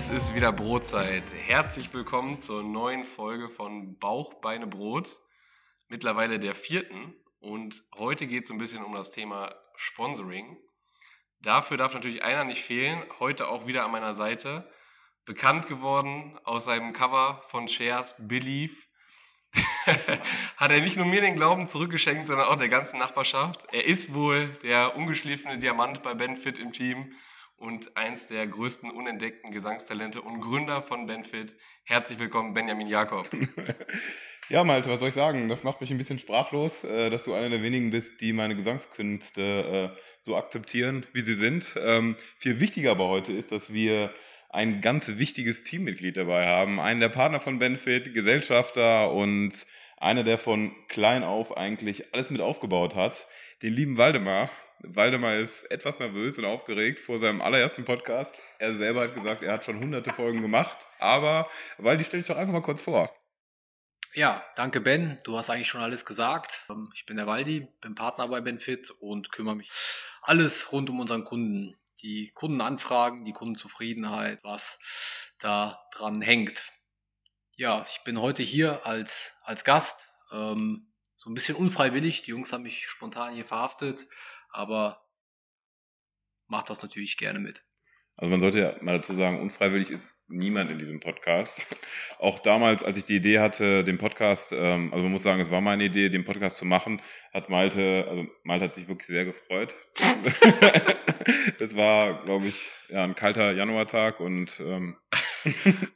Es ist wieder Brotzeit. Herzlich willkommen zur neuen Folge von Bauch, Beine, Brot. Mittlerweile der vierten. Und heute geht es ein bisschen um das Thema Sponsoring. Dafür darf natürlich einer nicht fehlen. Heute auch wieder an meiner Seite. Bekannt geworden aus seinem Cover von Shares Believe. hat er nicht nur mir den Glauben zurückgeschenkt, sondern auch der ganzen Nachbarschaft. Er ist wohl der ungeschliffene Diamant bei Benfit im Team und eins der größten unentdeckten Gesangstalente und Gründer von Benfit. Herzlich willkommen, Benjamin Jakob. ja, Malte, was soll ich sagen? Das macht mich ein bisschen sprachlos, äh, dass du einer der wenigen bist, die meine Gesangskünste äh, so akzeptieren, wie sie sind. Ähm, viel wichtiger aber heute ist, dass wir ein ganz wichtiges Teammitglied dabei haben. Einen der Partner von Benfit, Gesellschafter und einer, der von klein auf eigentlich alles mit aufgebaut hat. Den lieben Waldemar. Waldemar ist etwas nervös und aufgeregt vor seinem allerersten Podcast. Er selber hat gesagt, er hat schon hunderte Folgen gemacht. Aber Waldi, stell dich doch einfach mal kurz vor. Ja, danke Ben. Du hast eigentlich schon alles gesagt. Ähm, ich bin der Waldi, bin Partner bei Benfit und kümmere mich alles rund um unseren Kunden. Die Kundenanfragen, die Kundenzufriedenheit, was da dran hängt. Ja, ich bin heute hier als, als Gast. Ähm, so ein bisschen unfreiwillig. Die Jungs haben mich spontan hier verhaftet aber macht das natürlich gerne mit. Also man sollte ja mal dazu sagen, unfreiwillig ist niemand in diesem Podcast. Auch damals, als ich die Idee hatte, den Podcast, ähm, also man muss sagen, es war meine Idee, den Podcast zu machen, hat Malte, also Malte hat sich wirklich sehr gefreut. es war, glaube ich, ja, ein kalter Januartag und ähm,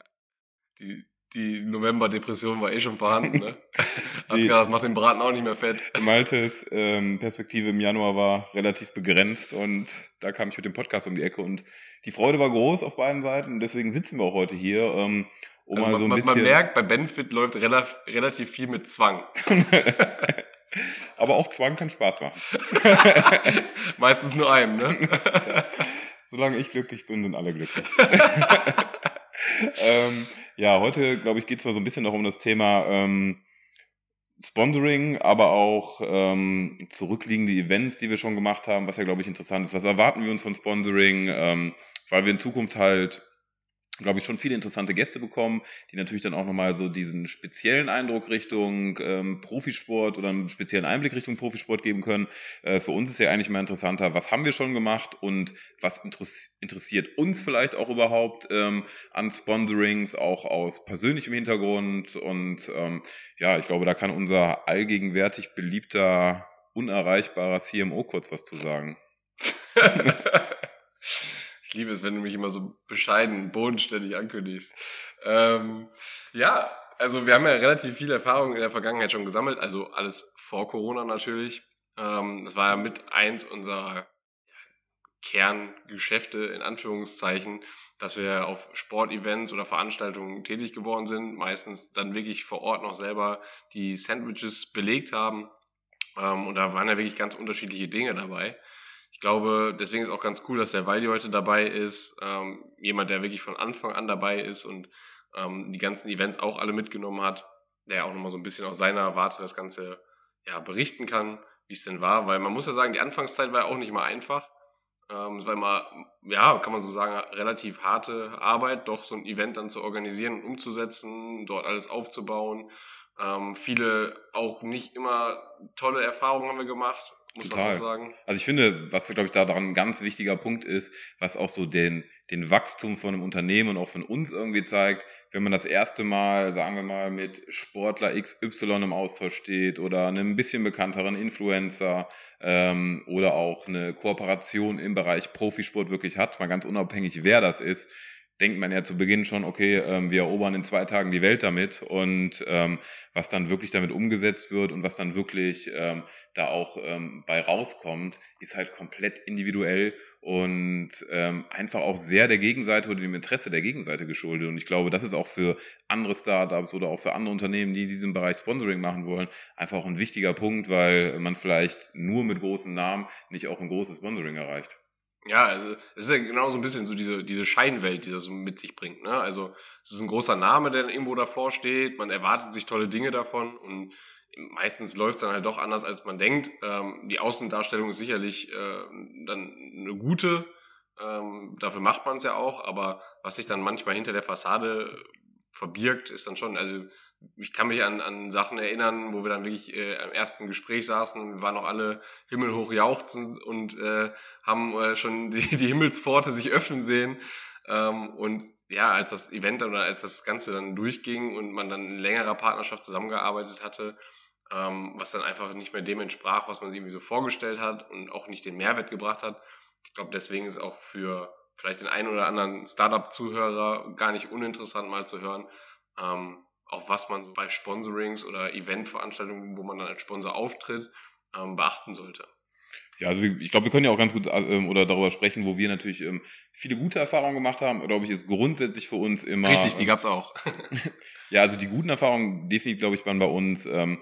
die, die November-Depression war eh schon vorhanden. Ne? Aska, das macht den Braten auch nicht mehr fett. Maltes ähm, Perspektive im Januar war relativ begrenzt und da kam ich mit dem Podcast um die Ecke und die Freude war groß auf beiden Seiten und deswegen sitzen wir auch heute hier. Ähm, um also mal so ein man, bisschen man merkt, bei Benefit läuft relativ, relativ viel mit Zwang. Aber auch Zwang kann Spaß machen. Meistens nur einem, ne? Solange ich glücklich bin, sind alle glücklich. ähm, ja, heute, glaube ich, geht es mal so ein bisschen noch um das Thema ähm, Sponsoring, aber auch ähm, zurückliegende Events, die wir schon gemacht haben, was ja, glaube ich, interessant ist. Was erwarten wir uns von Sponsoring? Ähm, weil wir in Zukunft halt glaube ich, schon viele interessante Gäste bekommen, die natürlich dann auch nochmal so diesen speziellen Eindruck Richtung ähm, Profisport oder einen speziellen Einblick Richtung Profisport geben können. Äh, für uns ist ja eigentlich mal interessanter, was haben wir schon gemacht und was interessiert uns vielleicht auch überhaupt ähm, an Sponsorings, auch aus persönlichem Hintergrund. Und ähm, ja, ich glaube, da kann unser allgegenwärtig beliebter, unerreichbarer CMO kurz was zu sagen. Ich liebe es, wenn du mich immer so bescheiden, bodenständig ankündigst. Ähm, ja, also wir haben ja relativ viel Erfahrung in der Vergangenheit schon gesammelt, also alles vor Corona natürlich. Ähm, das war ja mit eins unserer Kerngeschäfte in Anführungszeichen, dass wir auf Sportevents oder Veranstaltungen tätig geworden sind, meistens dann wirklich vor Ort noch selber die Sandwiches belegt haben. Ähm, und da waren ja wirklich ganz unterschiedliche Dinge dabei glaube, deswegen ist auch ganz cool, dass der Waldi heute dabei ist. Ähm, jemand, der wirklich von Anfang an dabei ist und ähm, die ganzen Events auch alle mitgenommen hat, der auch nochmal so ein bisschen aus seiner Warte das Ganze ja, berichten kann, wie es denn war. Weil man muss ja sagen, die Anfangszeit war ja auch nicht mal einfach. Ähm, es war immer, ja, kann man so sagen, relativ harte Arbeit, doch so ein Event dann zu organisieren und umzusetzen, dort alles aufzubauen. Ähm, viele auch nicht immer tolle Erfahrungen haben wir gemacht muss Total. man sagen. Also ich finde, was glaube ich da daran ein ganz wichtiger Punkt ist, was auch so den, den Wachstum von einem Unternehmen und auch von uns irgendwie zeigt, wenn man das erste Mal, sagen wir mal, mit Sportler XY im Austausch steht oder einem bisschen bekannteren Influencer ähm, oder auch eine Kooperation im Bereich Profisport wirklich hat, mal ganz unabhängig, wer das ist, denkt man ja zu Beginn schon, okay, ähm, wir erobern in zwei Tagen die Welt damit und ähm, was dann wirklich damit umgesetzt wird und was dann wirklich ähm, da auch ähm, bei rauskommt, ist halt komplett individuell und ähm, einfach auch sehr der Gegenseite oder dem Interesse der Gegenseite geschuldet. Und ich glaube, das ist auch für andere Startups oder auch für andere Unternehmen, die diesen Bereich Sponsoring machen wollen, einfach auch ein wichtiger Punkt, weil man vielleicht nur mit großen Namen nicht auch ein großes Sponsoring erreicht. Ja, also es ist ja genau so ein bisschen so diese, diese Scheinwelt, die das so mit sich bringt. Ne? Also es ist ein großer Name, der irgendwo davor steht, man erwartet sich tolle Dinge davon und meistens läuft es dann halt doch anders, als man denkt. Ähm, die Außendarstellung ist sicherlich äh, dann eine gute, Ähm, dafür macht man es ja auch, aber was sich dann manchmal hinter der Fassade verbirgt, ist dann schon, also ich kann mich an, an Sachen erinnern, wo wir dann wirklich äh, am ersten Gespräch saßen wir waren noch alle himmelhoch jauchzend und äh, haben äh, schon die, die Himmelspforte sich öffnen sehen. Ähm, und ja, als das Event oder als das Ganze dann durchging und man dann in längerer Partnerschaft zusammengearbeitet hatte, ähm, was dann einfach nicht mehr dem entsprach, was man sich irgendwie so vorgestellt hat und auch nicht den Mehrwert gebracht hat. Ich glaube, deswegen ist auch für vielleicht den einen oder anderen Startup-Zuhörer gar nicht uninteressant mal zu hören, ähm, auf was man so bei Sponsorings oder Eventveranstaltungen, wo man dann als Sponsor auftritt, ähm, beachten sollte. Ja, also ich glaube, wir können ja auch ganz gut ähm, oder darüber sprechen, wo wir natürlich ähm, viele gute Erfahrungen gemacht haben. Glaube ich, ist grundsätzlich für uns immer. Richtig, die gab's auch. ja, also die guten Erfahrungen definitiv, glaube ich, waren bei uns ähm,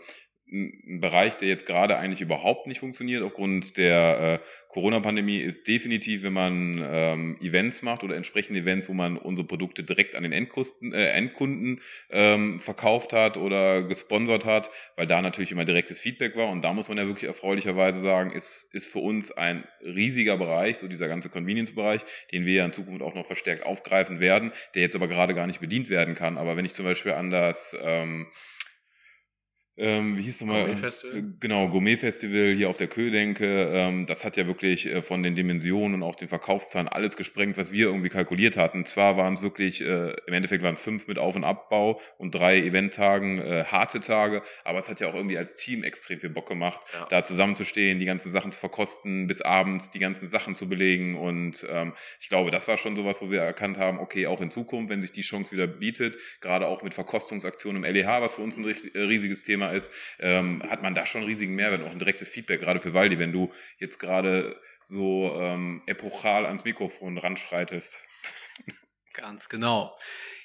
ein Bereich, der jetzt gerade eigentlich überhaupt nicht funktioniert aufgrund der äh, Corona-Pandemie, ist definitiv, wenn man ähm, Events macht oder entsprechende Events, wo man unsere Produkte direkt an den Endkunden, äh, Endkunden ähm, verkauft hat oder gesponsert hat, weil da natürlich immer direktes Feedback war. Und da muss man ja wirklich erfreulicherweise sagen, ist, ist für uns ein riesiger Bereich, so dieser ganze Convenience-Bereich, den wir ja in Zukunft auch noch verstärkt aufgreifen werden, der jetzt aber gerade gar nicht bedient werden kann. Aber wenn ich zum Beispiel an das ähm, ähm, wie hieß nochmal? Gourmet Festival. Äh, genau, Gourmet Festival hier auf der Kö denke. Ähm, das hat ja wirklich äh, von den Dimensionen und auch den Verkaufszahlen alles gesprengt, was wir irgendwie kalkuliert hatten. Zwar waren es wirklich, äh, im Endeffekt waren es fünf mit Auf- und Abbau und drei Eventtagen, äh, harte Tage, aber es hat ja auch irgendwie als Team extrem viel Bock gemacht, ja. da zusammenzustehen, die ganzen Sachen zu verkosten, bis abends die ganzen Sachen zu belegen. Und ähm, ich glaube, das war schon sowas, wo wir erkannt haben, okay, auch in Zukunft, wenn sich die Chance wieder bietet, gerade auch mit Verkostungsaktionen im LEH, was für uns ein äh, riesiges Thema Thema ist, ähm, hat man da schon riesigen Mehrwert, auch ein direktes Feedback, gerade für Waldi, wenn du jetzt gerade so ähm, epochal ans Mikrofon ranschreitest. Ganz genau.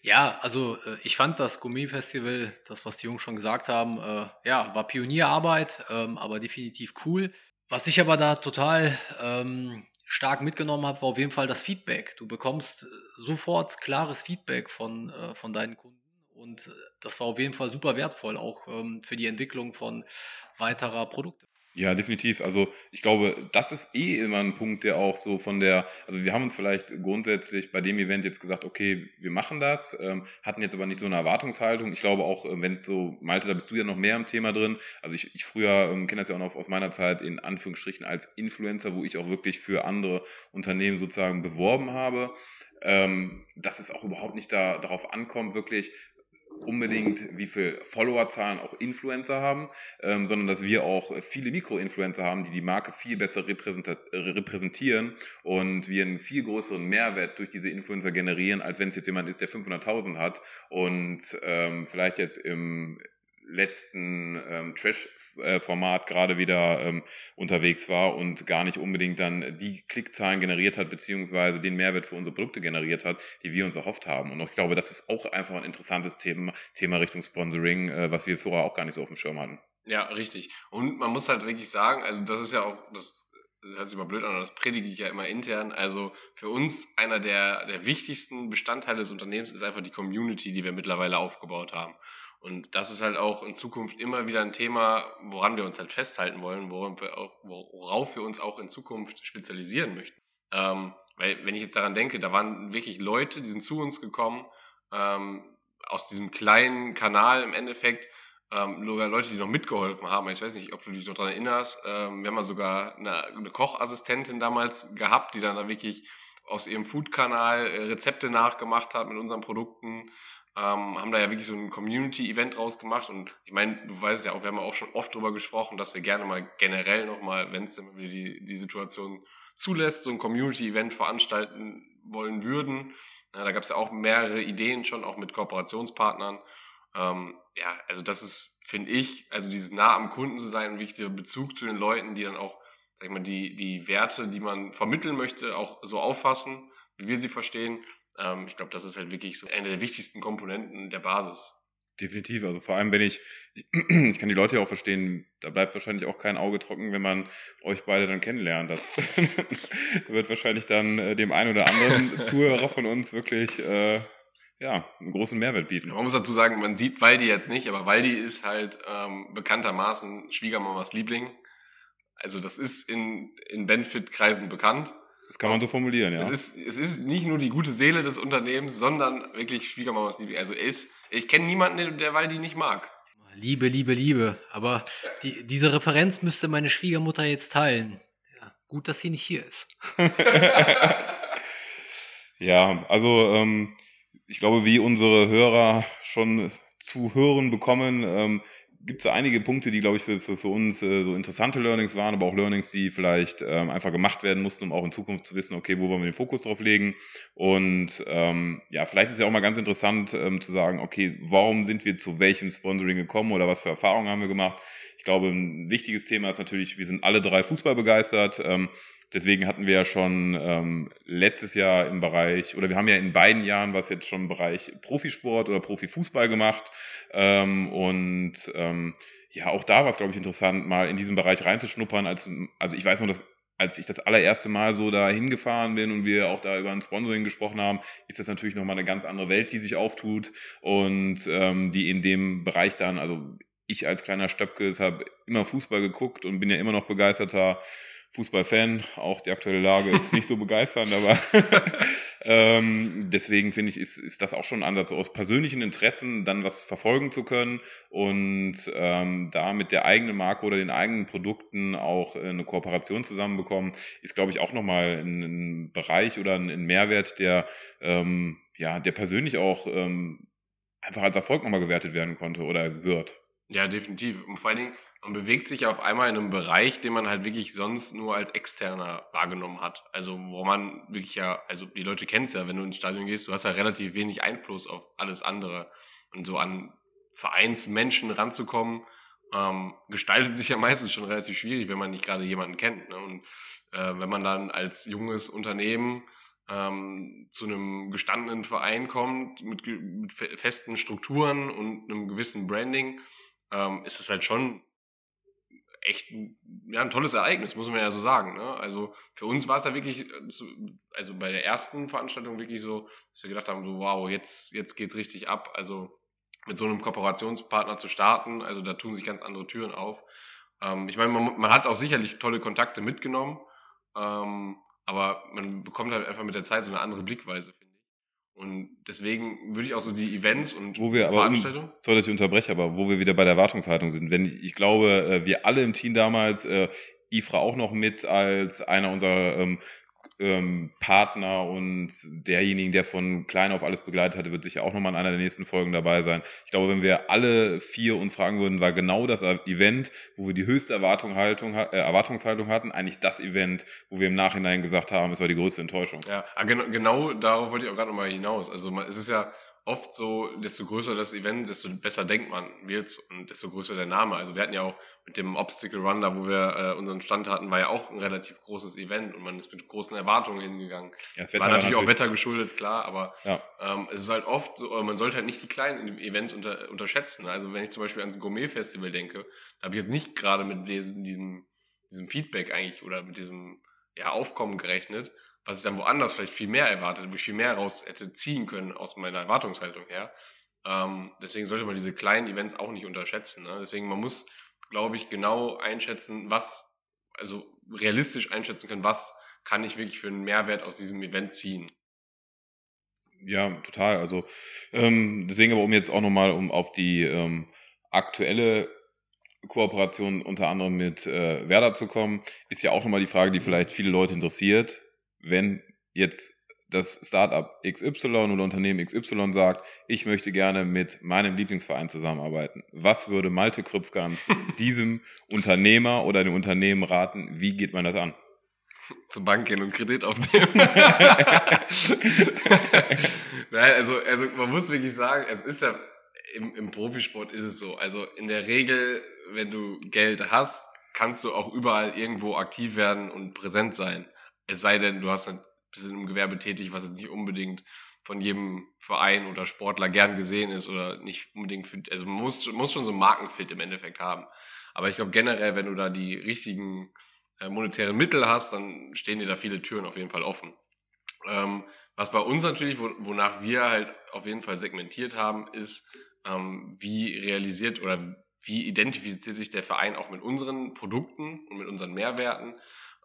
Ja, also äh, ich fand das Gourmet-Festival, das, was die Jungs schon gesagt haben, äh, ja, war Pionierarbeit, ähm, aber definitiv cool. Was ich aber da total ähm, stark mitgenommen habe, war auf jeden Fall das Feedback. Du bekommst äh, sofort klares Feedback von, äh, von deinen Kunden und äh, das war auf jeden Fall super wertvoll, auch ähm, für die Entwicklung von weiterer Produkte. Ja, definitiv. Also ich glaube, das ist eh immer ein Punkt, der auch so von der, also wir haben uns vielleicht grundsätzlich bei dem Event jetzt gesagt, okay, wir machen das, ähm, hatten jetzt aber nicht so eine Erwartungshaltung. Ich glaube auch, äh, wenn es so, Malte, da bist du ja noch mehr im Thema drin. Also ich, ich früher ähm, kenne das ja auch noch aus meiner Zeit in Anführungsstrichen als Influencer, wo ich auch wirklich für andere Unternehmen sozusagen beworben habe. Ähm, dass es auch überhaupt nicht da, darauf ankommt, wirklich unbedingt, wie viel Followerzahlen auch Influencer haben, ähm, sondern dass wir auch viele Mikroinfluencer haben, die die Marke viel besser repräsentieren und wir einen viel größeren Mehrwert durch diese Influencer generieren, als wenn es jetzt jemand ist, der 500.000 hat und ähm, vielleicht jetzt im letzten ähm, Trash-Format gerade wieder ähm, unterwegs war und gar nicht unbedingt dann die Klickzahlen generiert hat, beziehungsweise den Mehrwert für unsere Produkte generiert hat, die wir uns erhofft haben. Und ich glaube, das ist auch einfach ein interessantes Thema, Thema Richtung Sponsoring, äh, was wir vorher auch gar nicht so auf dem Schirm hatten. Ja, richtig. Und man muss halt wirklich sagen, also das ist ja auch, das, das hört sich mal blöd an, aber das predige ich ja immer intern. Also für uns einer der, der wichtigsten Bestandteile des Unternehmens ist einfach die Community, die wir mittlerweile aufgebaut haben. Und das ist halt auch in Zukunft immer wieder ein Thema, woran wir uns halt festhalten wollen, worauf wir, auch, worauf wir uns auch in Zukunft spezialisieren möchten. Ähm, weil, wenn ich jetzt daran denke, da waren wirklich Leute, die sind zu uns gekommen, ähm, aus diesem kleinen Kanal im Endeffekt, ähm, Leute, die noch mitgeholfen haben. Ich weiß nicht, ob du dich noch daran erinnerst. Ähm, wir haben mal sogar eine, eine Kochassistentin damals gehabt, die dann da wirklich aus ihrem Food-Kanal äh, Rezepte nachgemacht hat mit unseren Produkten ähm, haben da ja wirklich so ein Community-Event draus gemacht und ich meine, du weißt ja auch, wir haben ja auch schon oft drüber gesprochen, dass wir gerne mal generell nochmal, wenn es denn die, die Situation zulässt, so ein Community-Event veranstalten wollen würden. Ja, da gab es ja auch mehrere Ideen schon, auch mit Kooperationspartnern. Ähm, ja, also das ist, finde ich, also dieses nah am Kunden zu sein, ein wichtiger Bezug zu den Leuten, die dann auch, sag ich mal, die, die Werte, die man vermitteln möchte, auch so auffassen, wie wir sie verstehen. Ähm, ich glaube, das ist halt wirklich so eine der wichtigsten Komponenten der Basis. Definitiv. Also vor allem, wenn ich, ich, ich kann die Leute ja auch verstehen, da bleibt wahrscheinlich auch kein Auge trocken, wenn man euch beide dann kennenlernt. Das wird wahrscheinlich dann äh, dem einen oder anderen Zuhörer von uns wirklich äh, ja, einen großen Mehrwert bieten. Man muss dazu sagen, man sieht Waldi jetzt nicht, aber Waldi ist halt ähm, bekanntermaßen Schwiegermamas Liebling. Also das ist in, in Benefit-Kreisen bekannt. Das kann man so formulieren, ja. Es ist, es ist nicht nur die gute Seele des Unternehmens, sondern wirklich Schwiegermamas Liebe. Also ist, ich kenne niemanden, der Waldi nicht mag. Liebe, Liebe, Liebe. Aber die, diese Referenz müsste meine Schwiegermutter jetzt teilen. Ja, gut, dass sie nicht hier ist. ja, also ähm, ich glaube, wie unsere Hörer schon zu hören bekommen, ähm, gibt es einige Punkte, die, glaube ich, für, für, für uns äh, so interessante Learnings waren, aber auch Learnings, die vielleicht ähm, einfach gemacht werden mussten, um auch in Zukunft zu wissen, okay, wo wollen wir den Fokus drauf legen. Und ähm, ja, vielleicht ist ja auch mal ganz interessant ähm, zu sagen, okay, warum sind wir zu welchem Sponsoring gekommen oder was für Erfahrungen haben wir gemacht. Ich glaube, ein wichtiges Thema ist natürlich, wir sind alle drei Fußball begeistert. Ähm, Deswegen hatten wir ja schon ähm, letztes Jahr im Bereich, oder wir haben ja in beiden Jahren was jetzt schon im Bereich Profisport oder Profifußball gemacht. Ähm, und ähm, ja, auch da war es, glaube ich, interessant, mal in diesen Bereich reinzuschnuppern. Als, also ich weiß noch, dass als ich das allererste Mal so da hingefahren bin und wir auch da über ein Sponsoring gesprochen haben, ist das natürlich nochmal eine ganz andere Welt, die sich auftut und ähm, die in dem Bereich dann, also ich als kleiner Stöpke habe immer Fußball geguckt und bin ja immer noch begeisterter Fußballfan. Auch die aktuelle Lage ist nicht so begeisternd, aber ähm, deswegen finde ich, ist, ist das auch schon ein Ansatz, aus persönlichen Interessen dann was verfolgen zu können und ähm, da mit der eigenen Marke oder den eigenen Produkten auch eine Kooperation zusammenbekommen, ist, glaube ich, auch nochmal ein, ein Bereich oder ein, ein Mehrwert, der, ähm, ja, der persönlich auch ähm, einfach als Erfolg nochmal gewertet werden konnte oder wird. Ja, definitiv. Und vor allen Dingen, man bewegt sich auf einmal in einem Bereich, den man halt wirklich sonst nur als Externer wahrgenommen hat. Also, wo man wirklich ja, also die Leute kennen es ja, wenn du ins Stadion gehst, du hast ja relativ wenig Einfluss auf alles andere. Und so an Vereinsmenschen ranzukommen, ähm, gestaltet sich ja meistens schon relativ schwierig, wenn man nicht gerade jemanden kennt. Ne? Und äh, wenn man dann als junges Unternehmen ähm, zu einem gestandenen Verein kommt, mit, mit festen Strukturen und einem gewissen Branding, ähm, ist es halt schon echt ein, ja, ein tolles Ereignis, muss man ja so sagen. Ne? Also für uns war es ja wirklich, äh, also bei der ersten Veranstaltung wirklich so, dass wir gedacht haben, so wow, jetzt, jetzt geht's richtig ab. Also mit so einem Kooperationspartner zu starten, also da tun sich ganz andere Türen auf. Ähm, ich meine, man, man, hat auch sicherlich tolle Kontakte mitgenommen, ähm, aber man bekommt halt einfach mit der Zeit so eine andere Blickweise, und deswegen würde ich auch so die Events und wo wir Veranstaltungen. Um, sorry, dass ich unterbreche, aber wo wir wieder bei der Erwartungshaltung sind. Wenn ich, ich glaube, äh, wir alle im Team damals, äh, Ifra auch noch mit als einer unserer ähm, ähm, Partner und derjenigen, der von klein auf alles begleitet hatte, wird sicher auch nochmal in einer der nächsten Folgen dabei sein. Ich glaube, wenn wir alle vier uns fragen würden, war genau das Event, wo wir die höchste Erwartungshaltung, äh, Erwartungshaltung hatten, eigentlich das Event, wo wir im Nachhinein gesagt haben, es war die größte Enttäuschung. Ja, genau, genau darauf wollte ich auch gerade nochmal hinaus. Also es ist ja oft so, desto größer das Event, desto besser denkt man wird's und desto größer der Name. Also wir hatten ja auch mit dem Obstacle Run, da wo wir äh, unseren Stand hatten, war ja auch ein relativ großes Event und man ist mit großen Erwartungen hingegangen. Ja, das Wetter war natürlich, natürlich auch Wetter geschuldet, klar, aber ja. ähm, es ist halt oft so, man sollte halt nicht die kleinen Events unter, unterschätzen. Also wenn ich zum Beispiel ans Gourmet-Festival denke, da habe ich jetzt nicht gerade mit diesem, diesem, diesem Feedback eigentlich oder mit diesem ja, Aufkommen gerechnet, was ich dann woanders vielleicht viel mehr erwartet, wo ich viel mehr raus hätte ziehen können aus meiner Erwartungshaltung her. Ähm, deswegen sollte man diese kleinen Events auch nicht unterschätzen. Ne? Deswegen, man muss, glaube ich, genau einschätzen, was, also realistisch einschätzen können, was kann ich wirklich für einen Mehrwert aus diesem Event ziehen. Ja, total. Also ähm, deswegen aber um jetzt auch nochmal um auf die ähm, aktuelle Kooperation unter anderem mit äh, Werder zu kommen, ist ja auch nochmal die Frage, die vielleicht viele Leute interessiert wenn jetzt das Startup XY oder Unternehmen XY sagt, ich möchte gerne mit meinem Lieblingsverein zusammenarbeiten. Was würde Malte Krüpfgans diesem Unternehmer oder dem Unternehmen raten? Wie geht man das an? Zur Bank gehen und Kredit aufnehmen. Nein, also, also man muss wirklich sagen, es ist ja im, im Profisport ist es so. Also in der Regel, wenn du Geld hast, kannst du auch überall irgendwo aktiv werden und präsent sein. Es sei denn, du hast ein bisschen im Gewerbe tätig, was jetzt nicht unbedingt von jedem Verein oder Sportler gern gesehen ist oder nicht unbedingt für, also muss, muss schon so ein Markenfit im Endeffekt haben. Aber ich glaube generell, wenn du da die richtigen äh, monetären Mittel hast, dann stehen dir da viele Türen auf jeden Fall offen. Ähm, was bei uns natürlich, wo, wonach wir halt auf jeden Fall segmentiert haben, ist, ähm, wie realisiert oder wie identifiziert sich der Verein auch mit unseren Produkten und mit unseren Mehrwerten.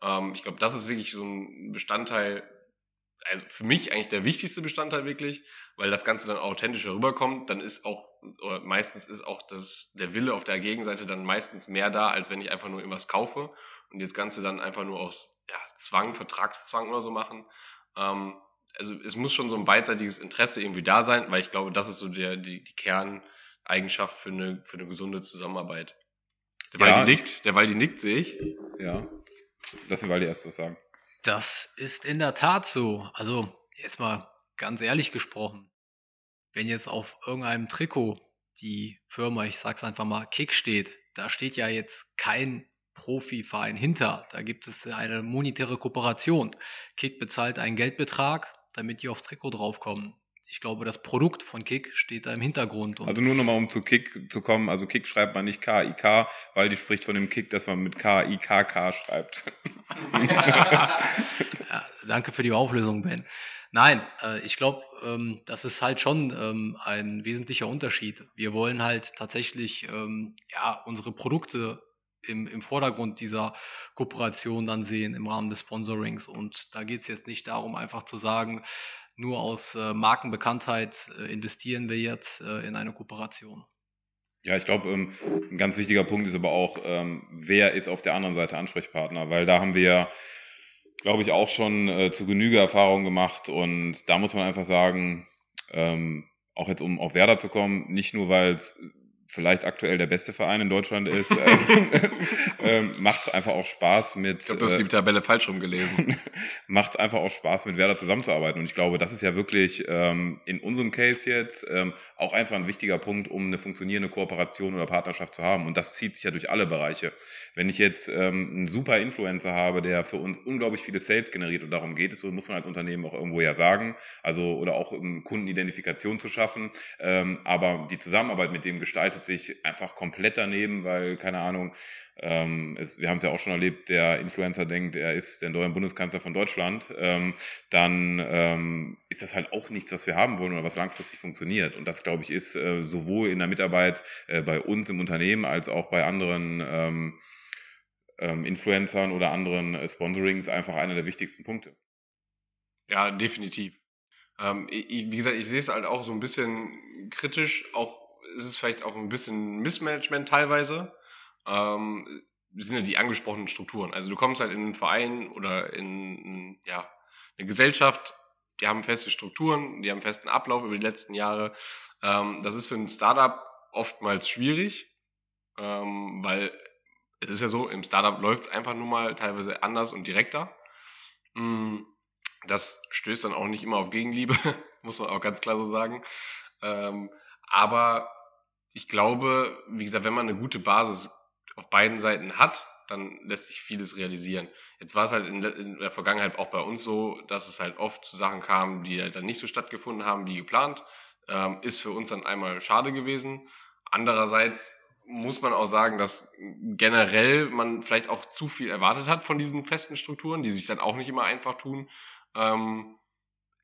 Ähm, ich glaube, das ist wirklich so ein Bestandteil, also für mich eigentlich der wichtigste Bestandteil wirklich, weil das Ganze dann authentisch rüberkommt, dann ist auch, oder meistens ist auch das, der Wille auf der Gegenseite dann meistens mehr da, als wenn ich einfach nur irgendwas kaufe und das Ganze dann einfach nur aus ja, Zwang, Vertragszwang oder so machen. Ähm, also es muss schon so ein beidseitiges Interesse irgendwie da sein, weil ich glaube, das ist so der, die, die Kerneigenschaft für eine, für eine gesunde Zusammenarbeit. Der ja. Waldi nickt, der Waldi nickt, sehe ich. Ja. Lass den Waldi erst was sagen. Das ist in der Tat so. Also, jetzt mal ganz ehrlich gesprochen. Wenn jetzt auf irgendeinem Trikot die Firma, ich sag's einfach mal, Kick steht, da steht ja jetzt kein Profiverein hinter. Da gibt es eine monetäre Kooperation. Kick bezahlt einen Geldbetrag, damit die aufs Trikot draufkommen ich glaube, das Produkt von Kick steht da im Hintergrund. also nur nochmal, um zu Kick zu kommen. Also Kick schreibt man nicht K-I-K, weil die spricht von dem Kick, dass man mit K-I-K-K schreibt. ja, danke für die Auflösung, Ben. Nein, äh, ich glaube, ähm, das ist halt schon ähm, ein wesentlicher Unterschied. Wir wollen halt tatsächlich ähm, ja unsere Produkte im, im Vordergrund dieser Kooperation dann sehen im Rahmen des Sponsorings. Und da geht es jetzt nicht darum, einfach zu sagen, nur aus äh, Markenbekanntheit äh, investieren wir jetzt äh, in eine Kooperation. Ja, ich glaube, ähm, ein ganz wichtiger Punkt ist aber auch, ähm, wer ist auf der anderen Seite Ansprechpartner, weil da haben wir ja, glaube ich, auch schon äh, zu Genüge Erfahrungen gemacht und da muss man einfach sagen, ähm, auch jetzt um auf Werder zu kommen, nicht nur weil es vielleicht aktuell der beste Verein in Deutschland ist, ähm, ähm, macht es einfach auch Spaß mit. Ich glaube, du hast die äh, Tabelle falsch rumgelesen. macht es einfach auch Spaß mit Werder zusammenzuarbeiten. Und ich glaube, das ist ja wirklich ähm, in unserem Case jetzt ähm, auch einfach ein wichtiger Punkt, um eine funktionierende Kooperation oder Partnerschaft zu haben. Und das zieht sich ja durch alle Bereiche. Wenn ich jetzt ähm, einen super Influencer habe, der für uns unglaublich viele Sales generiert und darum geht es, so muss man als Unternehmen auch irgendwo ja sagen, also oder auch um Kundenidentifikation zu schaffen. Ähm, aber die Zusammenarbeit mit dem gestaltet sich einfach komplett daneben, weil, keine Ahnung, ähm, es, wir haben es ja auch schon erlebt, der Influencer denkt, er ist der neue Bundeskanzler von Deutschland, ähm, dann ähm, ist das halt auch nichts, was wir haben wollen oder was langfristig funktioniert. Und das, glaube ich, ist äh, sowohl in der Mitarbeit äh, bei uns im Unternehmen als auch bei anderen ähm, ähm, Influencern oder anderen äh, Sponsorings einfach einer der wichtigsten Punkte. Ja, definitiv. Ähm, ich, wie gesagt, ich sehe es halt auch so ein bisschen kritisch, auch ist es vielleicht auch ein bisschen Missmanagement teilweise. Ähm, sind ja die angesprochenen Strukturen. Also du kommst halt in einen Verein oder in ja, eine Gesellschaft, die haben feste Strukturen, die haben festen Ablauf über die letzten Jahre. Ähm, das ist für ein Startup oftmals schwierig, ähm, weil es ist ja so, im Startup läuft es einfach nur mal teilweise anders und direkter. Mm, das stößt dann auch nicht immer auf Gegenliebe, muss man auch ganz klar so sagen. Ähm, aber ich glaube, wie gesagt, wenn man eine gute Basis auf beiden Seiten hat, dann lässt sich vieles realisieren. Jetzt war es halt in, der Vergangenheit auch bei uns so, dass es halt oft zu Sachen kam, die halt dann nicht so stattgefunden haben wie geplant. Ähm, ist für uns dann einmal schade gewesen. Andererseits muss man auch sagen, dass generell man vielleicht auch zu viel erwartet hat von diesen festen Strukturen, die sich dann auch nicht immer einfach tun. Ähm,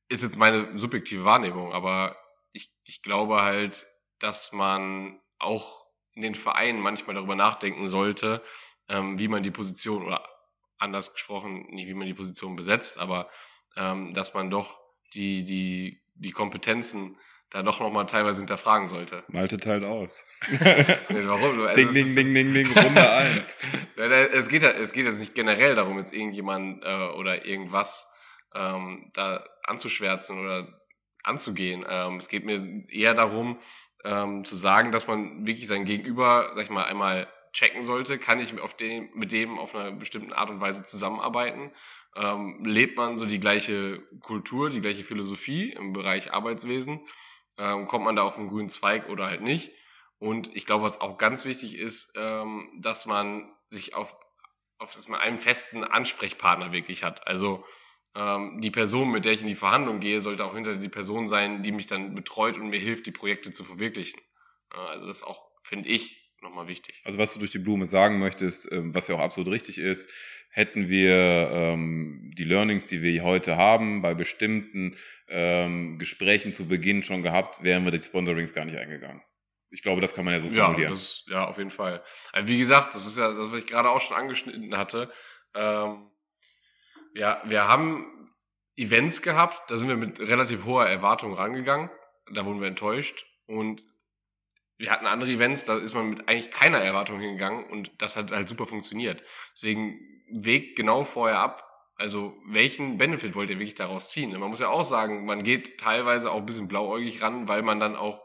ist jetzt meine subjektive Wahrnehmung, aber ich, ich glaube halt, dass man auch in den Vereinen manchmal darüber nachdenken sollte, ähm, wie man die Position oder anders gesprochen, nicht wie man die Position besetzt, aber ähm, dass man doch die, die, die Kompetenzen da doch nochmal teilweise hinterfragen sollte. Malte teilt aus. nee, warum? Also ding, ding, ding, ding, ding, Runde eins. es, geht, es geht jetzt nicht generell darum, jetzt irgendjemand äh, oder irgendwas ähm, da anzuschwärzen oder anzugehen. Ähm, es geht mir eher darum, ähm, zu sagen, dass man wirklich sein Gegenüber, sag ich mal, einmal checken sollte, kann ich auf dem, mit dem auf einer bestimmten Art und Weise zusammenarbeiten? Ähm, lebt man so die gleiche Kultur, die gleiche Philosophie im Bereich Arbeitswesen? Ähm, kommt man da auf einen grünen Zweig oder halt nicht? Und ich glaube, was auch ganz wichtig ist, ähm, dass man sich auf, auf dass man einen festen Ansprechpartner wirklich hat. Also ähm, die Person, mit der ich in die Verhandlung gehe, sollte auch hinter die Person sein, die mich dann betreut und mir hilft, die Projekte zu verwirklichen. Äh, also das ist auch, finde ich, nochmal wichtig. Also was du durch die Blume sagen möchtest, ähm, was ja auch absolut richtig ist, hätten wir ähm, die Learnings, die wir heute haben, bei bestimmten ähm, Gesprächen zu Beginn schon gehabt, wären wir die Sponsorings gar nicht eingegangen. ich glaube, das kann man ja so Ja, formulieren. das, ja, auf jeden Fall. Also wie gesagt, das ist ja das, was ich gerade auch schon angeschnitten hatte. Ähm, ja, wir haben Events gehabt, da sind wir mit relativ hoher Erwartung rangegangen. Da wurden wir enttäuscht. Und wir hatten andere Events, da ist man mit eigentlich keiner Erwartung hingegangen und das hat halt super funktioniert. Deswegen wägt genau vorher ab, also welchen Benefit wollt ihr wirklich daraus ziehen? Man muss ja auch sagen, man geht teilweise auch ein bisschen blauäugig ran, weil man dann auch,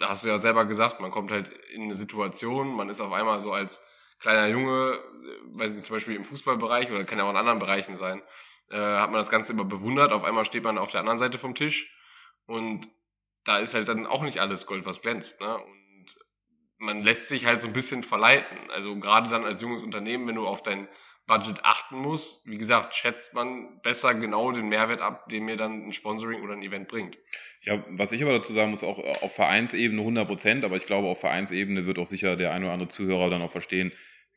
hast du ja selber gesagt, man kommt halt in eine Situation, man ist auf einmal so als kleiner Junge, äh, weiß nicht, zum Beispiel im Fußballbereich oder kann ja auch in anderen Bereichen sein, äh, hat man das Ganze immer bewundert, auf einmal steht man auf der anderen Seite vom Tisch und da ist halt dann auch nicht alles Gold, was glänzt. Ne? Und man lässt sich halt so ein bisschen verleiten. Also gerade dann als junges Unternehmen, wenn du auf dein Budget achten musst, wie gesagt, schätzt man besser genau den Mehrwert ab, den mir dann ein Sponsoring oder ein Event bringt. Ja, was ich aber dazu sagen muss, auch auf Vereinsebene 100 Prozent, aber ich glaube, auf Vereinsebene wird auch sicher der ein oder andere Zuhörer dann auch verstehen,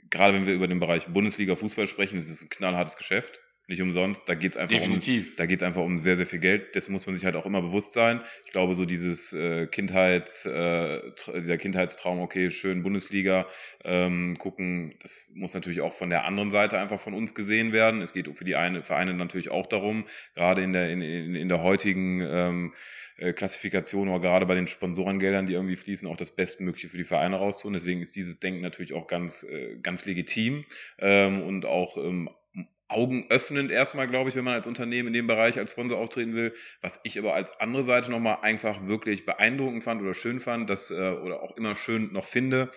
gerade wenn wir über den Bereich Bundesliga Fußball sprechen, ist es ein knallhartes Geschäft nicht umsonst. Da geht's einfach Definitiv. um, da geht's einfach um sehr, sehr viel Geld. Dessen muss man sich halt auch immer bewusst sein. Ich glaube, so dieses äh, Kindheits, äh, dieser Kindheitstraum, okay, schön Bundesliga ähm, gucken, das muss natürlich auch von der anderen Seite einfach von uns gesehen werden. Es geht für die eine, Vereine natürlich auch darum, gerade in der, in, in, in der heutigen ähm, äh, Klassifikation oder gerade bei den Sponsorengeldern, die irgendwie fließen, auch das Bestmögliche für die Vereine rauszuholen. Deswegen ist dieses Denken natürlich auch ganz, äh, ganz legitim ähm, und auch ähm, augenöffnend erstmal, glaube ich, wenn man als Unternehmen in dem Bereich als Sponsor auftreten will. Was ich aber als andere Seite nochmal einfach wirklich beeindruckend fand oder schön fand, dass, äh, oder auch immer schön noch finde.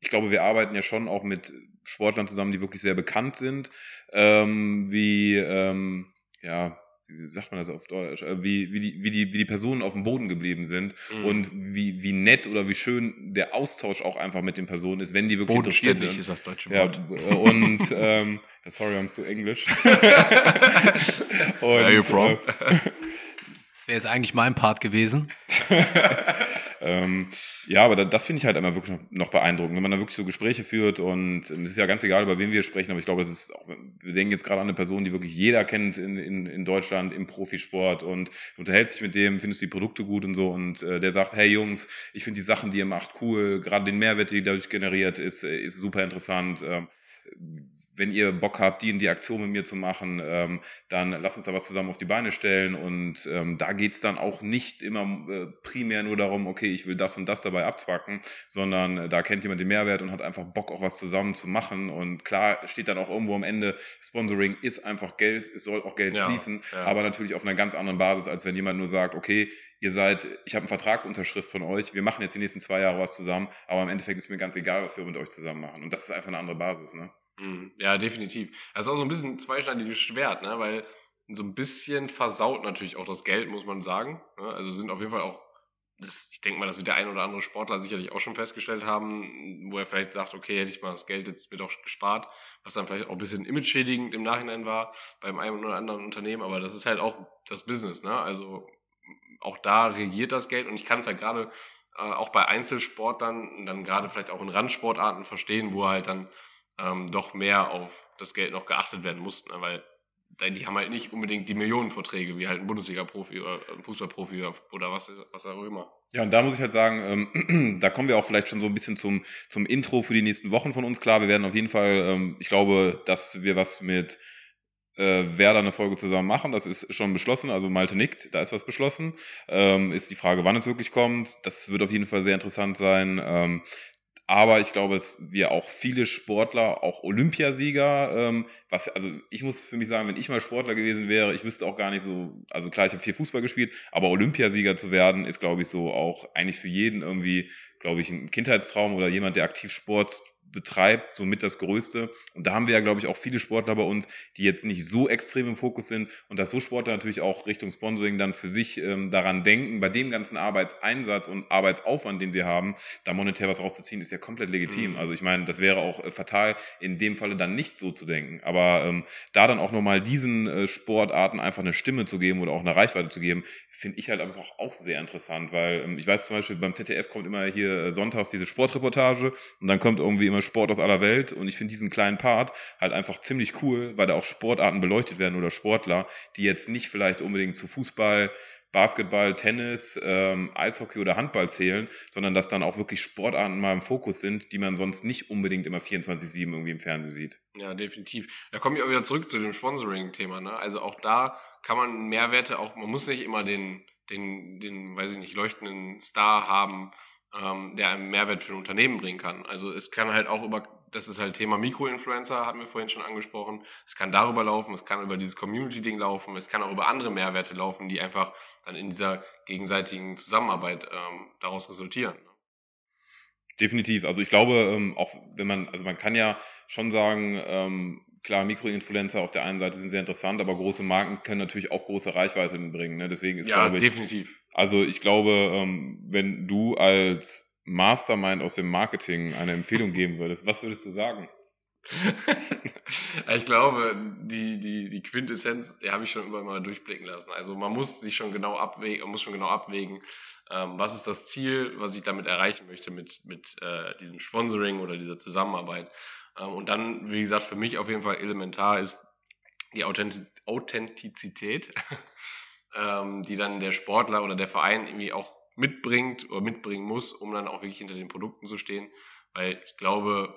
Ich glaube, wir arbeiten ja schon auch mit Sportlern zusammen, die wirklich sehr bekannt sind, ähm, wie, ähm, ja, wie sagt man das auf Deutsch, äh, wie, wie, die, wie, die, wie die Personen auf dem Boden geblieben sind mhm. und wie, wie nett oder wie schön der Austausch auch einfach mit den Personen ist, wenn die wirklich interessiert sind. ist das deutsche Wort. Ja, und ähm, sorry, I'm still English. und, Where are you from? Äh, das wäre jetzt eigentlich mein Part gewesen. ähm, ja, aber das finde ich halt immer wirklich noch beeindruckend, wenn man da wirklich so Gespräche führt und es ist ja ganz egal, über wen wir sprechen, aber ich glaube, das ist auch, wir denken jetzt gerade an eine Person, die wirklich jeder kennt in, in, in Deutschland im Profisport und unterhält sich mit dem, findest die Produkte gut und so und äh, der sagt, hey Jungs, ich finde die Sachen, die ihr macht, cool, gerade den Mehrwert, die dadurch generiert, ist, äh, ist super interessant. Ähm, wenn ihr Bock habt, die in die Aktion mit mir zu machen, ähm, dann lasst uns da was zusammen auf die Beine stellen. Und ähm, da geht's dann auch nicht immer äh, primär nur darum, okay, ich will das und das dabei abzwacken, sondern äh, da kennt jemand den Mehrwert und hat einfach Bock, auch was zusammen zu machen. Und klar steht dann auch irgendwo am Ende, Sponsoring ist einfach Geld, es soll auch Geld ja, fließen, ja. aber natürlich auf einer ganz anderen Basis, als wenn jemand nur sagt, okay, ihr seid, ich habe einen Vertrag Unterschrift von euch, wir machen jetzt die nächsten zwei Jahre was zusammen, aber im Endeffekt ist mir ganz egal, was wir mit euch zusammen machen. Und das ist einfach eine andere Basis, ne? Mhm. Ja, definitiv. Das ist auch so ein bisschen ein zweischneidiges Schwert, ne? weil so ein bisschen versaut natürlich auch das Geld, muss man sagen. Ne? Also sind auf jeden Fall auch, das, ich denke mal, das wird der ein oder andere Sportler sicherlich auch schon festgestellt haben, wo er vielleicht sagt, okay, hätte ich mal das Geld jetzt mir doch gespart, was dann vielleicht auch ein bisschen image-schädigend im Nachhinein war beim einen oder anderen Unternehmen, aber das ist halt auch das Business, ne? Also auch da regiert das Geld und ich kann es halt gerade äh, auch bei Einzelsportlern, dann gerade vielleicht auch in Randsportarten verstehen, wo halt dann ähm, doch mehr auf das Geld noch geachtet werden mussten, ne? weil die haben halt nicht unbedingt die Millionenverträge wie halt ein Bundesliga-Profi oder ein Fußballprofi oder was, was auch immer. Ja, und da muss ich halt sagen, ähm, da kommen wir auch vielleicht schon so ein bisschen zum, zum Intro für die nächsten Wochen von uns. Klar, wir werden auf jeden Fall, ähm, ich glaube, dass wir was mit äh, wer da eine Folge zusammen machen. Das ist schon beschlossen. Also Malte nickt, da ist was beschlossen. Ähm, ist die Frage, wann es wirklich kommt. Das wird auf jeden Fall sehr interessant sein. Ähm, aber ich glaube, dass wir auch viele Sportler, auch Olympiasieger, ähm, was, also ich muss für mich sagen, wenn ich mal Sportler gewesen wäre, ich wüsste auch gar nicht so, also klar, ich habe viel Fußball gespielt, aber Olympiasieger zu werden, ist, glaube ich, so auch eigentlich für jeden irgendwie, glaube ich, ein Kindheitstraum oder jemand, der aktiv Sport betreibt, somit das Größte. Und da haben wir ja, glaube ich, auch viele Sportler bei uns, die jetzt nicht so extrem im Fokus sind und dass so Sportler natürlich auch Richtung Sponsoring dann für sich ähm, daran denken, bei dem ganzen Arbeitseinsatz und Arbeitsaufwand, den sie haben, da monetär was rauszuziehen, ist ja komplett legitim. Mhm. Also ich meine, das wäre auch äh, fatal, in dem Falle dann nicht so zu denken. Aber ähm, da dann auch nochmal diesen äh, Sportarten einfach eine Stimme zu geben oder auch eine Reichweite zu geben, finde ich halt einfach auch sehr interessant, weil ähm, ich weiß zum Beispiel, beim ZDF kommt immer hier äh, sonntags diese Sportreportage und dann kommt irgendwie immer Sport aus aller Welt und ich finde diesen kleinen Part halt einfach ziemlich cool, weil da auch Sportarten beleuchtet werden oder Sportler, die jetzt nicht vielleicht unbedingt zu Fußball Basketball, Tennis, ähm, Eishockey oder Handball zählen, sondern dass dann auch wirklich Sportarten mal im Fokus sind, die man sonst nicht unbedingt immer 24-7 irgendwie im Fernsehen sieht. Ja, definitiv. Da komme ich auch wieder zurück zu dem Sponsoring-Thema. Ne? Also auch da kann man Mehrwerte auch, man muss nicht immer den, den, den, weiß ich nicht, leuchtenden Star haben, ähm, der einen Mehrwert für ein Unternehmen bringen kann. Also es kann halt auch über, das ist halt Thema Mikroinfluencer, hatten wir vorhin schon angesprochen. Es kann darüber laufen, es kann über dieses Community-Ding laufen, es kann auch über andere Mehrwerte laufen, die einfach dann in dieser gegenseitigen Zusammenarbeit ähm, daraus resultieren. Definitiv. Also ich glaube, ähm, auch wenn man, also man kann ja schon sagen, ähm, klar, Mikroinfluencer auf der einen Seite sind sehr interessant, aber große Marken können natürlich auch große Reichweiten bringen. Ne? Deswegen ist, ja, glaube ich, definitiv. Also ich glaube, ähm, wenn du als Mastermind aus dem Marketing eine Empfehlung geben würdest, was würdest du sagen? Ich glaube, die, die, die Quintessenz, die habe ich schon immer mal durchblicken lassen. Also man muss sich schon genau abwägen, muss schon genau abwägen, ähm, was ist das Ziel, was ich damit erreichen möchte mit, mit äh, diesem Sponsoring oder dieser Zusammenarbeit. Ähm, und dann, wie gesagt, für mich auf jeden Fall elementar ist die Authentiz Authentizität, ähm, die dann der Sportler oder der Verein irgendwie auch mitbringt oder mitbringen muss, um dann auch wirklich hinter den Produkten zu stehen. Weil ich glaube,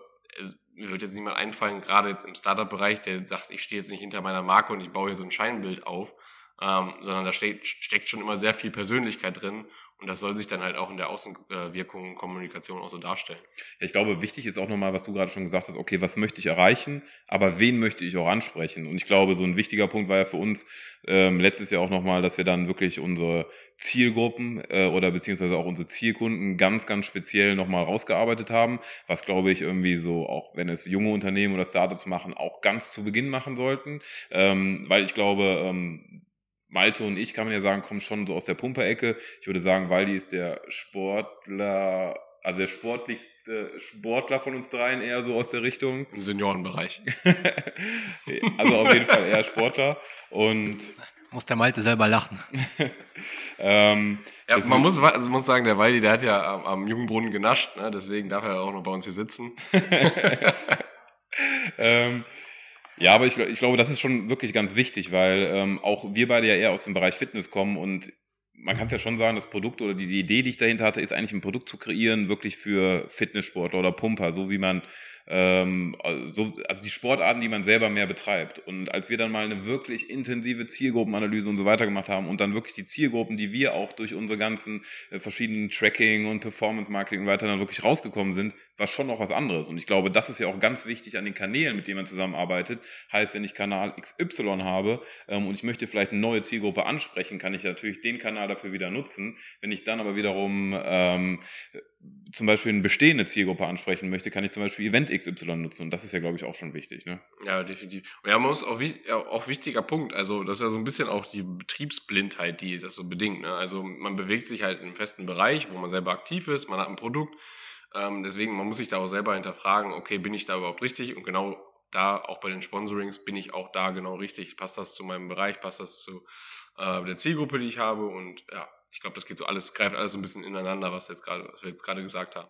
mir wird jetzt niemand einfallen, gerade jetzt im Startup-Bereich, der sagt, ich stehe jetzt nicht hinter meiner Marke und ich baue hier so ein Scheinbild auf, ähm, sondern da steht, steckt schon immer sehr viel Persönlichkeit drin und das soll sich dann halt auch in der Außenwirkung und Kommunikation auch so darstellen. Ich glaube, wichtig ist auch nochmal, was du gerade schon gesagt hast, okay, was möchte ich erreichen, aber wen möchte ich auch ansprechen? Und ich glaube, so ein wichtiger Punkt war ja für uns ähm, letztes Jahr auch nochmal, dass wir dann wirklich unsere Zielgruppen äh, oder beziehungsweise auch unsere Zielkunden ganz, ganz speziell nochmal rausgearbeitet haben, was glaube ich irgendwie so, auch wenn es junge Unternehmen oder Startups machen, auch ganz zu Beginn machen sollten, ähm, weil ich glaube, ähm, Malte und ich, kann man ja sagen, kommen schon so aus der Pumperecke. Ich würde sagen, Waldi ist der Sportler, also der sportlichste Sportler von uns dreien eher so aus der Richtung. Im Seniorenbereich. also auf jeden Fall eher Sportler. Und muss der Malte selber lachen. ähm, ja, man muss, also muss sagen, der Waldi, der hat ja am, am Jungbrunnen genascht, ne? deswegen darf er auch noch bei uns hier sitzen. ähm, ja, aber ich, ich glaube, das ist schon wirklich ganz wichtig, weil ähm, auch wir beide ja eher aus dem Bereich Fitness kommen und man kann es ja schon sagen, das Produkt oder die, die Idee, die ich dahinter hatte, ist eigentlich ein Produkt zu kreieren, wirklich für Fitnesssportler oder Pumper, so wie man ähm, also, also die Sportarten, die man selber mehr betreibt. Und als wir dann mal eine wirklich intensive Zielgruppenanalyse und so weiter gemacht haben und dann wirklich die Zielgruppen, die wir auch durch unsere ganzen äh, verschiedenen Tracking und Performance Marketing und weiter dann wirklich rausgekommen sind, war schon noch was anderes. Und ich glaube, das ist ja auch ganz wichtig an den Kanälen, mit denen man zusammenarbeitet. Heißt, wenn ich Kanal XY habe ähm, und ich möchte vielleicht eine neue Zielgruppe ansprechen, kann ich natürlich den Kanal dafür wieder nutzen. Wenn ich dann aber wiederum ähm, zum Beispiel eine bestehende Zielgruppe ansprechen möchte, kann ich zum Beispiel Event XY nutzen. Und das ist ja, glaube ich, auch schon wichtig. Ne? Ja, definitiv. Und ja, man muss auch, auch wichtiger Punkt. Also, das ist ja so ein bisschen auch die Betriebsblindheit, die das so bedingt. Ne? Also, man bewegt sich halt in einem festen Bereich, wo man selber aktiv ist, man hat ein Produkt. Ähm, deswegen, man muss sich da auch selber hinterfragen, okay, bin ich da überhaupt richtig? Und genau da, auch bei den Sponsorings, bin ich auch da genau richtig. Passt das zu meinem Bereich? Passt das zu äh, der Zielgruppe, die ich habe? Und ja, ich glaube, das geht so alles, greift alles so ein bisschen ineinander, was, jetzt grade, was wir jetzt gerade gesagt haben.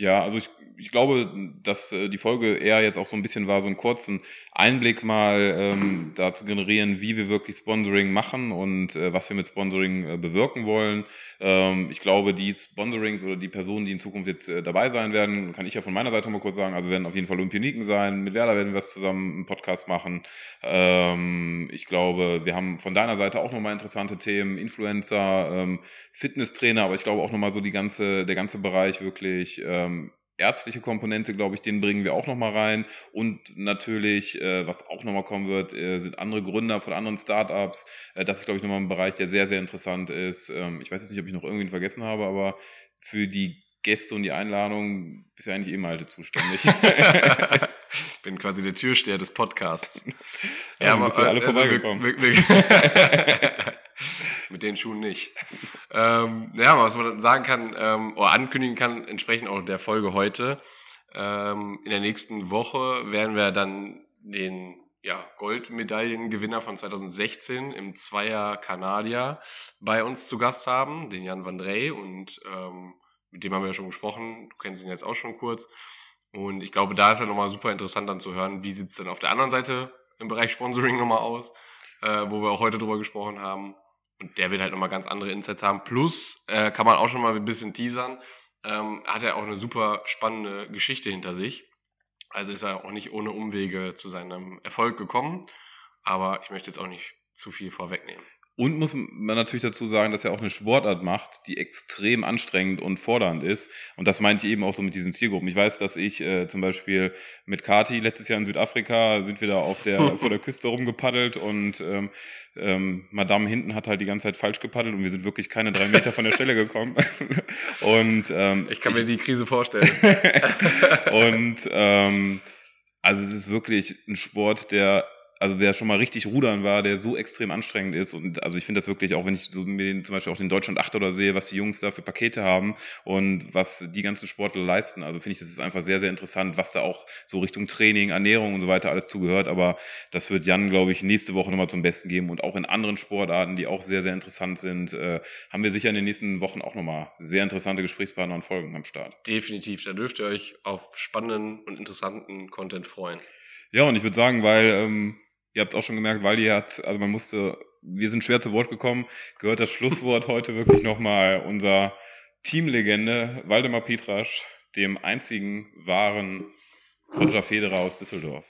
Ja, also ich, ich glaube, dass äh, die Folge eher jetzt auch so ein bisschen war, so einen kurzen Einblick mal ähm, da zu generieren, wie wir wirklich Sponsoring machen und äh, was wir mit Sponsoring äh, bewirken wollen. Ähm, ich glaube, die Sponsorings oder die Personen, die in Zukunft jetzt äh, dabei sein werden, kann ich ja von meiner Seite mal kurz sagen, also werden auf jeden Fall Olympioniken sein. Mit Werder werden wir was zusammen einen Podcast machen. Ähm, ich glaube, wir haben von deiner Seite auch nochmal interessante Themen, Influencer, ähm, Fitnesstrainer, aber ich glaube auch nochmal so die ganze, der ganze Bereich wirklich, ähm, ähm, ärztliche Komponente, glaube ich, den bringen wir auch nochmal rein. Und natürlich, äh, was auch nochmal kommen wird, äh, sind andere Gründer von anderen Startups. Äh, das ist, glaube ich, nochmal ein Bereich, der sehr, sehr interessant ist. Ähm, ich weiß jetzt nicht, ob ich noch irgendwen vergessen habe, aber für die Gäste und die Einladung bist ja eigentlich eh Malte zuständig. ich bin quasi der Türsteher des Podcasts. Ja, ja aber alle also vorbeigekommen. Wir, wir Mit den Schuhen nicht. ähm, ja, was man sagen kann ähm, oder ankündigen kann, entsprechend auch der Folge heute. Ähm, in der nächsten Woche werden wir dann den ja, Goldmedaillengewinner von 2016 im Zweier Kanadier bei uns zu Gast haben, den Jan Van Drey. Und ähm, mit dem haben wir ja schon gesprochen. Du kennst ihn jetzt auch schon kurz. Und ich glaube, da ist ja nochmal super interessant dann zu hören, wie sieht's denn auf der anderen Seite im Bereich Sponsoring nochmal aus, äh, wo wir auch heute drüber gesprochen haben. Und der wird halt nochmal ganz andere Insights haben. Plus äh, kann man auch schon mal ein bisschen teasern. Ähm, hat er auch eine super spannende Geschichte hinter sich. Also ist er auch nicht ohne Umwege zu seinem Erfolg gekommen. Aber ich möchte jetzt auch nicht zu viel vorwegnehmen. Und muss man natürlich dazu sagen, dass er auch eine Sportart macht, die extrem anstrengend und fordernd ist. Und das meinte ich eben auch so mit diesen Zielgruppen. Ich weiß, dass ich äh, zum Beispiel mit Kati letztes Jahr in Südafrika sind wir da auf der vor der Küste rumgepaddelt und ähm, ähm, Madame hinten hat halt die ganze Zeit falsch gepaddelt und wir sind wirklich keine drei Meter von der Stelle gekommen. und ähm, ich kann mir die Krise vorstellen. und ähm, also es ist wirklich ein Sport, der also wer schon mal richtig rudern war, der so extrem anstrengend ist und also ich finde das wirklich auch, wenn ich so mir den, zum Beispiel auch den Deutschland 8 oder sehe, was die Jungs da für Pakete haben und was die ganzen Sportler leisten, also finde ich, das ist einfach sehr, sehr interessant, was da auch so Richtung Training, Ernährung und so weiter alles zugehört, aber das wird Jan, glaube ich, nächste Woche nochmal zum Besten geben und auch in anderen Sportarten, die auch sehr, sehr interessant sind, äh, haben wir sicher in den nächsten Wochen auch nochmal sehr interessante Gesprächspartner und Folgen am Start. Definitiv, da dürft ihr euch auf spannenden und interessanten Content freuen. Ja, und ich würde sagen, weil ähm, Ihr habt es auch schon gemerkt, Waldi hat, also man musste, wir sind schwer zu Wort gekommen, gehört das Schlusswort heute wirklich nochmal unser Teamlegende Waldemar Pietrasch, dem einzigen wahren Roger Federer aus Düsseldorf.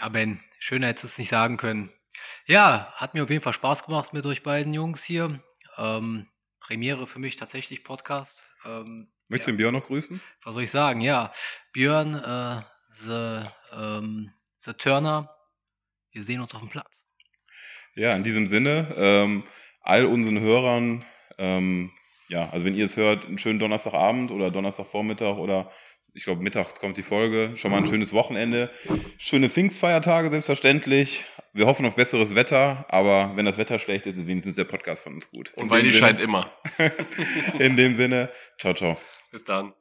Ja, Ben, schöner hättest du es nicht sagen können. Ja, hat mir auf jeden Fall Spaß gemacht mit euch beiden Jungs hier. Ähm, Premiere für mich tatsächlich Podcast. Ähm, Möchtest du ja. den Björn noch grüßen? Was soll ich sagen? Ja, Björn, äh, the, ähm, the Turner, wir sehen uns auf dem Platz. Ja, in diesem Sinne, ähm, all unseren Hörern, ähm, ja, also wenn ihr es hört, einen schönen Donnerstagabend oder Donnerstagvormittag oder ich glaube mittags kommt die Folge, schon mal ein schönes Wochenende. Schöne Pfingstfeiertage selbstverständlich. Wir hoffen auf besseres Wetter, aber wenn das Wetter schlecht ist, ist wenigstens der Podcast von uns gut. Und weil die scheint immer. in dem Sinne, ciao, ciao. Bis dann.